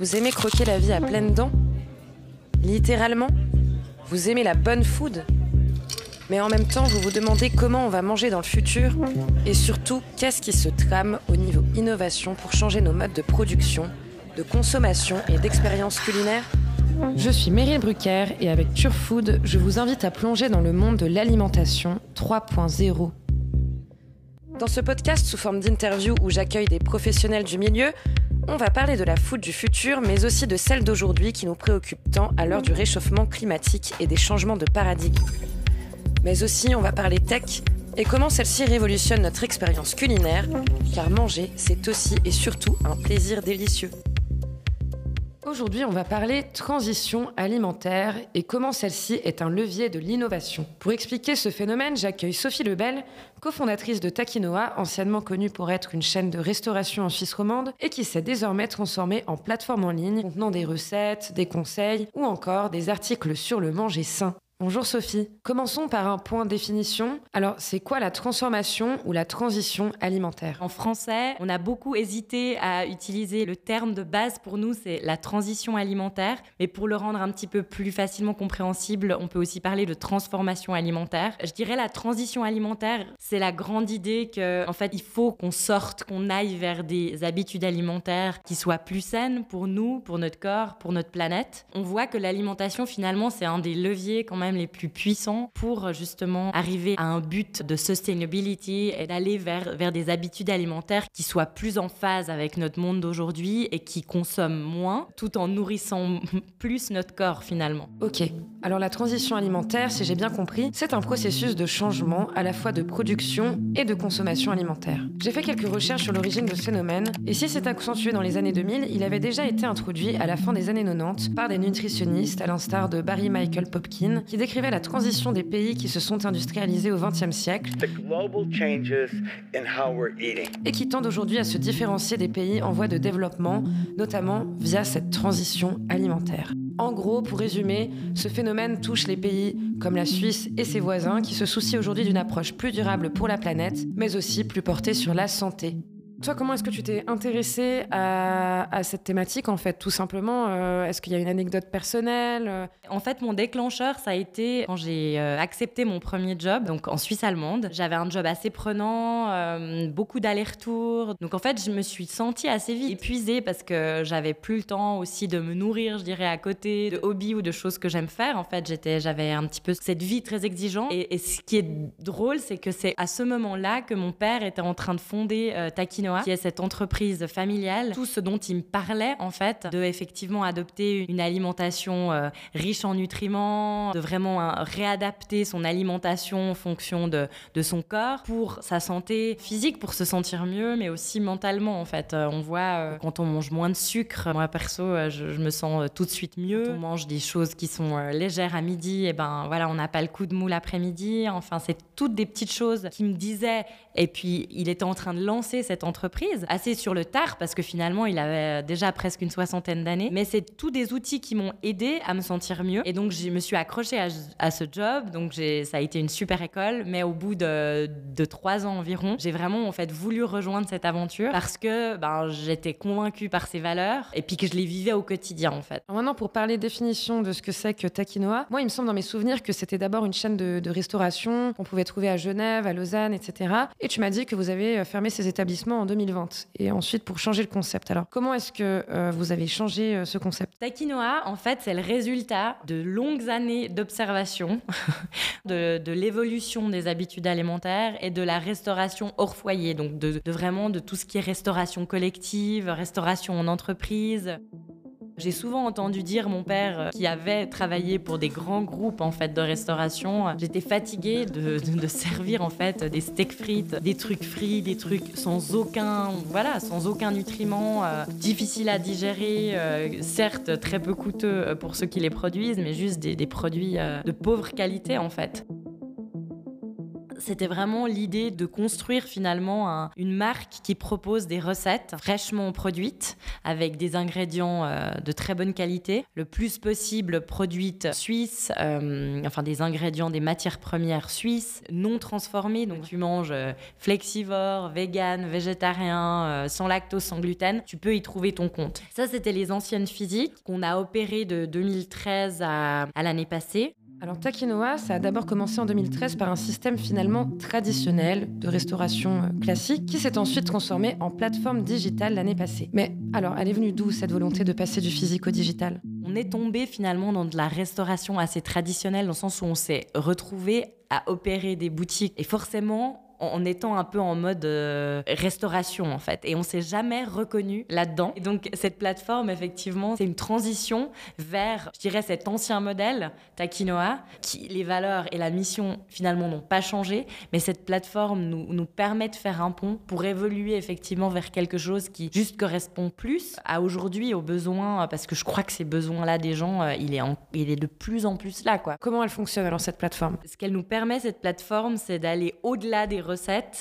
Vous aimez croquer la vie à pleines dents? Littéralement? Vous aimez la bonne food? Mais en même temps, vous vous demandez comment on va manger dans le futur? Et surtout, qu'est-ce qui se trame au niveau innovation pour changer nos modes de production, de consommation et d'expérience culinaire? Je suis Meryl Brucker et avec Turfood, je vous invite à plonger dans le monde de l'alimentation 3.0. Dans ce podcast sous forme d'interview où j'accueille des professionnels du milieu, on va parler de la food du futur, mais aussi de celle d'aujourd'hui qui nous préoccupe tant à l'heure du réchauffement climatique et des changements de paradigme. Mais aussi, on va parler tech et comment celle-ci révolutionne notre expérience culinaire, car manger, c'est aussi et surtout un plaisir délicieux. Aujourd'hui, on va parler transition alimentaire et comment celle-ci est un levier de l'innovation. Pour expliquer ce phénomène, j'accueille Sophie Lebel, cofondatrice de Takinoa, anciennement connue pour être une chaîne de restauration en Suisse romande et qui s'est désormais transformée en plateforme en ligne contenant des recettes, des conseils ou encore des articles sur le manger sain. Bonjour Sophie. Commençons par un point définition. Alors, c'est quoi la transformation ou la transition alimentaire? En français, on a beaucoup hésité à utiliser le terme de base pour nous, c'est la transition alimentaire. Mais pour le rendre un petit peu plus facilement compréhensible, on peut aussi parler de transformation alimentaire. Je dirais la transition alimentaire, c'est la grande idée que, en fait, il faut qu'on sorte, qu'on aille vers des habitudes alimentaires qui soient plus saines pour nous, pour notre corps, pour notre planète. On voit que l'alimentation, finalement, c'est un des leviers quand même les plus puissants pour justement arriver à un but de sustainability et d'aller vers, vers des habitudes alimentaires qui soient plus en phase avec notre monde d'aujourd'hui et qui consomment moins tout en nourrissant plus notre corps finalement. Ok, alors la transition alimentaire, si j'ai bien compris, c'est un processus de changement à la fois de production et de consommation alimentaire. J'ai fait quelques recherches sur l'origine de ce phénomène et si c'est accentué dans les années 2000, il avait déjà été introduit à la fin des années 90 par des nutritionnistes à l'instar de Barry Michael Popkin décrivait la transition des pays qui se sont industrialisés au XXe siècle et qui tendent aujourd'hui à se différencier des pays en voie de développement, notamment via cette transition alimentaire. En gros, pour résumer, ce phénomène touche les pays comme la Suisse et ses voisins qui se soucient aujourd'hui d'une approche plus durable pour la planète, mais aussi plus portée sur la santé. Toi, comment est-ce que tu t'es intéressé à, cette thématique, en fait, tout simplement euh, Est-ce qu'il y a une anecdote personnelle euh? En fait, mon déclencheur, ça a été quand j'ai euh, accepté mon premier job, donc en Suisse allemande. J'avais un job assez prenant, beaucoup d'allers-retours. Donc, en fait, je me suis sentie assez vite épuisée parce que j'avais plus le temps aussi de me nourrir, je dirais, à côté de hobbies ou de choses que j'aime faire. En fait, j'étais, j'avais un petit peu cette vie très exigeante. Et, ce qui est drôle, c'est que c'est à ce moment-là que mon père était en train de fonder Qui est cette entreprise familiale, tout ce dont il me parlait en fait, de effectivement adopter une alimentation euh, riche en nutriments, de vraiment euh, réadapter son alimentation en fonction de, de, son corps pour sa santé physique, pour se sentir mieux, mais aussi mentalement en fait. Euh, on voit quand on mange moins de sucre, moi perso, je, me sens tout de suite mieux. on mange des choses qui sont légères à midi, et ben voilà, on n'a pas le coup de mou l'après-midi. Enfin, c'est toutes des petites choses qui me disaient. Et puis, il était en train de lancer cette entreprise assez sur le tard parce que finalement il avait déjà presque une soixantaine d'années. Mais c'est tous des outils qui m'ont aidé à me sentir mieux. Et donc je me suis accrochée à, ce job. Donc ça a été une super école. Mais au bout de, trois ans environ, j'ai vraiment en fait voulu rejoindre cette aventure parce que ben, j'étais convaincue par ses valeurs et puis que je les vivais au quotidien en fait. maintenant pour parler définition de ce que c'est que Takinoa, moi il me semble dans mes souvenirs que c'était d'abord une chaîne de, de restauration qu'on pouvait trouver à Genève, à Lausanne, etc. Et tu m'as dit que vous avez euh, fermé ces établissements en 2000 et ensuite pour changer le concept. Alors, comment est-ce que euh, vous avez changé euh, ce concept? Takinoa, en fait, c'est le résultat de longues années d'observation de, l'évolution des habitudes alimentaires et de la restauration hors foyer, donc de vraiment de tout ce qui est restauration collective, restauration en entreprise. J'ai souvent entendu dire mon père euh, qui avait travaillé pour des grands groupes en fait de restauration, j'étais fatiguée de, servir en fait des steaks frites, des trucs frits, des trucs sans aucun voilà, sans aucun nutriment, euh, difficiles à digérer, euh, certes très peu coûteux pour ceux qui les produisent, mais juste des, des produits de pauvre qualité en fait c'était vraiment l'idée de construire finalement une marque qui propose des recettes fraîchement produites avec des ingrédients euh, de très bonne qualité, le plus possible produites suisses, euh, enfin des ingrédients, des matières premières suisses, non transformées. Donc tu manges euh, flexivore, vegan, végétarien, sans lactose, sans gluten, tu peux y trouver ton compte. Ça, c'était les anciennes physiques qu'on a opérées de 2013 à l'année passée. Alors Takinoa, ça a d'abord commencé en 2013 par un système finalement traditionnel de restauration euh, classique qui s'est ensuite transformé en plateforme digitale l'année passée. Mais alors, elle est venue d'où cette volonté de passer du physique au digital? On est tombé finalement dans de la restauration assez traditionnelle dans le sens où on s'est retrouvé à opérer des boutiques et forcément en étant un peu en mode euh, restauration en fait. Et on s'est jamais reconnu là-dedans. Et donc cette plateforme, effectivement, c'est une transition vers, je dirais, cet ancien modèle Takinoa, qui les valeurs et la mission finalement n'ont pas changé, mais cette plateforme nous, nous permet de faire un pont pour évoluer effectivement vers quelque chose qui juste correspond plus à aujourd'hui, aux besoins, parce que je crois que ces besoins-là des gens, euh, il est, il est de plus en plus là. Quoi. Comment elle fonctionne alors cette plateforme? Ce qu'elle nous permet, cette plateforme, c'est d'aller au-delà des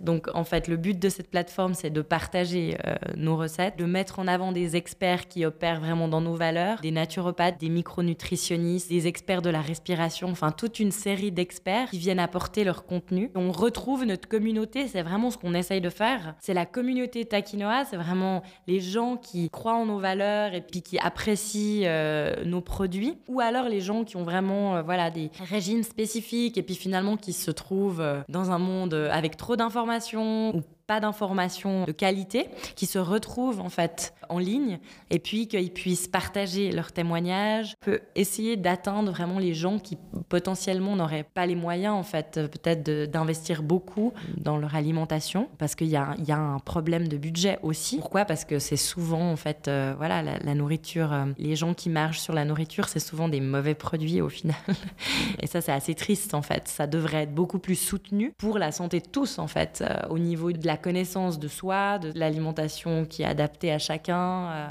Donc en fait, le but de cette plateforme, c'est de partager euh, nos recettes, de mettre en avant des experts qui opèrent vraiment dans nos valeurs, des naturopathes, des micronutritionnistes, des experts de la respiration, enfin toute une série d'experts qui viennent apporter leur contenu. On retrouve notre communauté, c'est vraiment ce qu'on essaye de faire. C'est la communauté Takinoa, c'est vraiment les gens qui croient en nos valeurs et puis qui apprécient euh, nos produits, ou alors les gens qui ont vraiment euh, voilà des régimes spécifiques et puis finalement qui se trouvent dans un monde avec avec trop d'informations ou pas d'informations de qualité, qui se retrouvent en fait en ligne et puis qu'ils puissent partager leurs témoignages, peut essayer d'atteindre vraiment les gens qui potentiellement n'auraient pas les moyens en fait peut-être d'investir beaucoup dans leur alimentation parce qu'il y, y, a un problème de budget aussi. Pourquoi? Parce que c'est souvent en fait euh, voilà la, nourriture, euh, les gens qui marchent sur la nourriture, c'est souvent des mauvais produits au final et ça c'est assez triste en fait. Ça devrait être beaucoup plus soutenu pour la santé de tous en fait euh, au niveau de la la connaissance de soi, de l'alimentation qui est adaptée à chacun. Euh.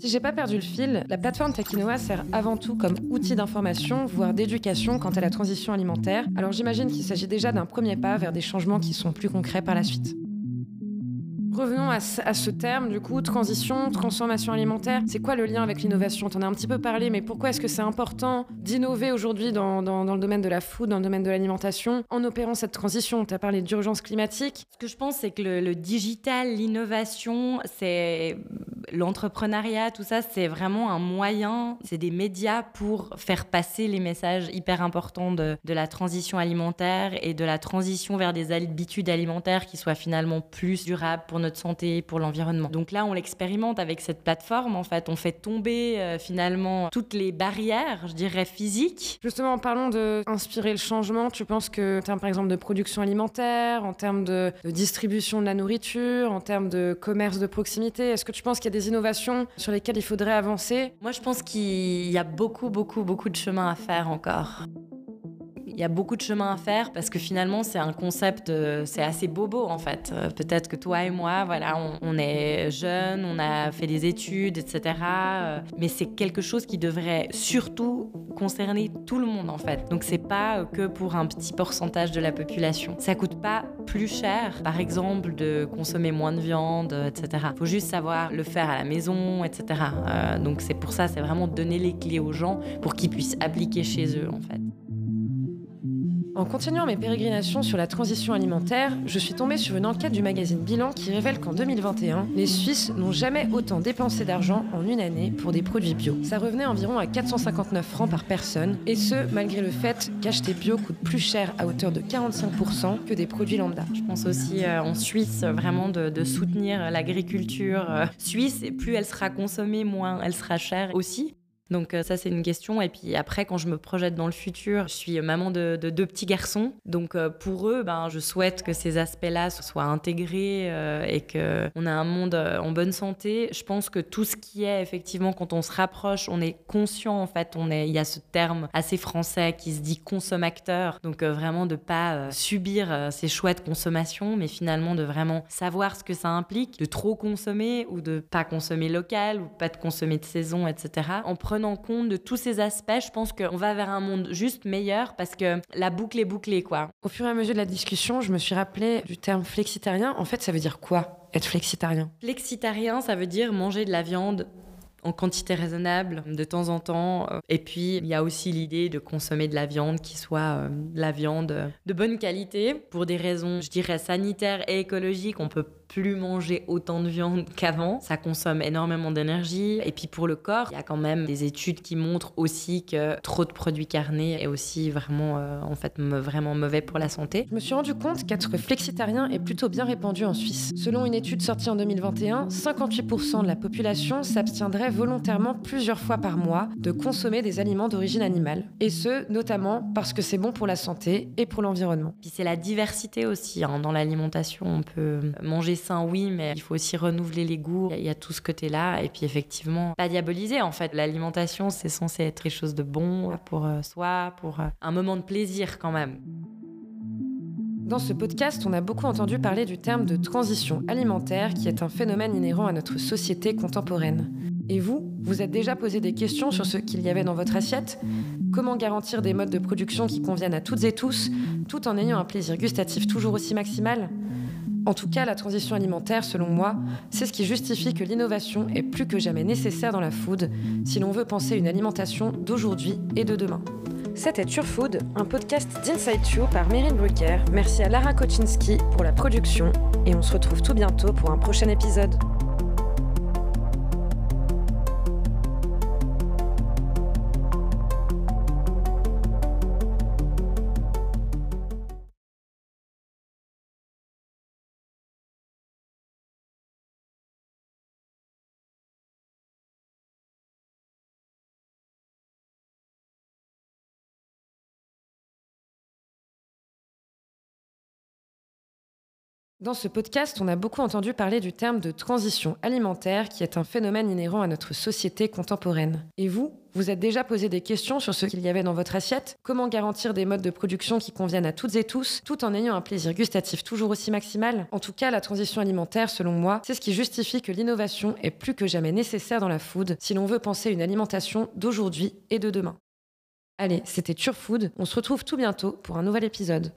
Si j'ai pas perdu le fil, la plateforme Takinoa sert avant tout comme outil d'information, voire d'éducation quant à la transition alimentaire. Alors j'imagine qu'il s'agit déjà d'un premier pas vers des changements qui sont plus concrets par la suite. Revenons à ce, terme, du coup, transition, transformation alimentaire. C'est quoi le lien avec l'innovation? T'en as un petit peu parlé, mais pourquoi est-ce que c'est important d'innover aujourd'hui dans, le domaine de la food, dans le domaine de l'alimentation, en opérant cette transition? Tu as parlé d'urgence climatique. Ce que je pense, c'est que le, digital, l'innovation, c'est l'entrepreneuriat, tout ça, c'est vraiment un moyen, c'est des médias pour faire passer les messages hyper importants de, de la transition alimentaire et de la transition vers des habitudes alimentaires qui soient finalement plus durables pour notre santé, pour l'environnement. Donc là, on l'expérimente avec cette plateforme. En fait, on fait tomber euh, finalement toutes les barrières, je dirais, physiques. Justement, en parlant d'inspirer le changement, tu penses que en termes, par exemple, de production alimentaire, en termes de, distribution de la nourriture, en termes de commerce de proximité, est-ce que tu penses qu'il y a des innovations sur lesquelles il faudrait avancer Moi, je pense qu'il y a beaucoup, beaucoup, beaucoup de chemin à faire encore. Il y a beaucoup de chemin à faire parce que finalement, c'est un concept, euh, c'est assez bobo en fait. Euh, peut-être que toi et moi, voilà, on, est jeunes, on a fait des études, etc. Euh, mais c'est quelque chose qui devrait surtout concerner tout le monde en fait. Donc c'est pas que pour un petit pourcentage de la population. Ça coûte pas plus cher, par exemple, de consommer moins de viande, etc. Faut juste savoir le faire à la maison, etc. donc c'est pour ça, c'est vraiment donner les clés aux gens pour qu'ils puissent appliquer chez eux en fait. En continuant mes pérégrinations sur la transition alimentaire, je suis tombée sur une enquête du magazine Bilan qui révèle qu'en 2021, les Suisses n'ont jamais autant dépensé d'argent en une année pour des produits bio. Ça revenait environ à 459 francs par personne, et ce, malgré le fait qu'acheter bio coûte plus cher à hauteur de 45% que des produits lambda. Je pense aussi euh, en Suisse vraiment de, soutenir l'agriculture euh, suisse, et plus elle sera consommée, moins elle sera chère aussi. Donc euh, ça c'est une question. Et puis après quand je me projette dans le futur, je suis maman de, deux petits garçons. Donc euh, pour eux, ben, je souhaite que ces aspects-là soient intégrés euh, et qu'on a un monde en bonne santé. Je pense que tout ce qui est effectivement quand on se rapproche, on est conscient en fait. On est, il y a ce terme assez français qui se dit consommateur. Donc vraiment de pas subir ces choix de consommation, mais finalement de vraiment savoir ce que ça implique, de trop consommer ou de pas consommer local ou pas de consommer de saison, etc. En prenant compte de tous ces aspects, je pense qu'on va vers un monde juste meilleur parce que la boucle est bouclée, quoi. Au fur et à mesure de la discussion, je me suis rappelé du terme flexitarien. En fait, ça veut dire quoi être flexitarien? Flexitarien, ça veut dire manger de la viande en quantité raisonnable de temps en temps. Et puis, il y a aussi l'idée de consommer de la viande qui soit euh, de la viande de bonne qualité pour des raisons, je dirais, sanitaires et écologiques. On peut plus manger autant de viande qu'avant. Ça consomme énormément d'énergie. Et puis pour le corps, il y a quand même des études qui montrent aussi que trop de produits carnés est aussi vraiment, euh, en fait, vraiment mauvais pour la santé. Je me suis rendu compte qu'être flexitarien est plutôt bien répandu en Suisse. Selon une étude sortie en 2021, 58% de la population s'abstiendrait volontairement plusieurs fois par mois de consommer des aliments d'origine animale. Et ce, notamment parce que c'est bon pour la santé et pour l'environnement. Puis c'est la diversité aussi. Hein. Dans l'alimentation, on peut manger sain, oui, mais il faut aussi renouveler les goûts. Il y a tout ce côté-là. Et puis effectivement, pas diaboliser en fait. L'alimentation, c'est censé être quelque chose de bon pour euh, soi, pour euh, un moment de plaisir quand même. Dans ce podcast, on a beaucoup entendu parler du terme de transition alimentaire qui est un phénomène inhérent à notre société contemporaine. Et vous, vous êtes déjà posé des questions sur ce qu'il y avait dans votre assiette Comment garantir des modes de production qui conviennent à toutes et tous, tout en ayant un plaisir gustatif toujours aussi maximal? En tout cas, la transition alimentaire, selon moi, c'est ce qui justifie que l'innovation est plus que jamais nécessaire dans la food si l'on veut penser une alimentation d'aujourd'hui et de demain. C'était Turfood, un podcast d'Inside You par Meryl Brucker. Merci à Lara Koczynski pour la production et on se retrouve tout bientôt pour un prochain épisode. Dans ce podcast, on a beaucoup entendu parler du terme de transition alimentaire qui est un phénomène inhérent à notre société contemporaine. Et vous, vous êtes déjà posé des questions sur ce qu'il y avait dans votre assiette Comment garantir des modes de production qui conviennent à toutes et tous, tout en ayant un plaisir gustatif toujours aussi maximal? En tout cas, la transition alimentaire, selon moi, c'est ce qui justifie que l'innovation est plus que jamais nécessaire dans la food si l'on veut penser une alimentation d'aujourd'hui et de demain. Allez, c'était Food. on se retrouve tout bientôt pour un nouvel épisode.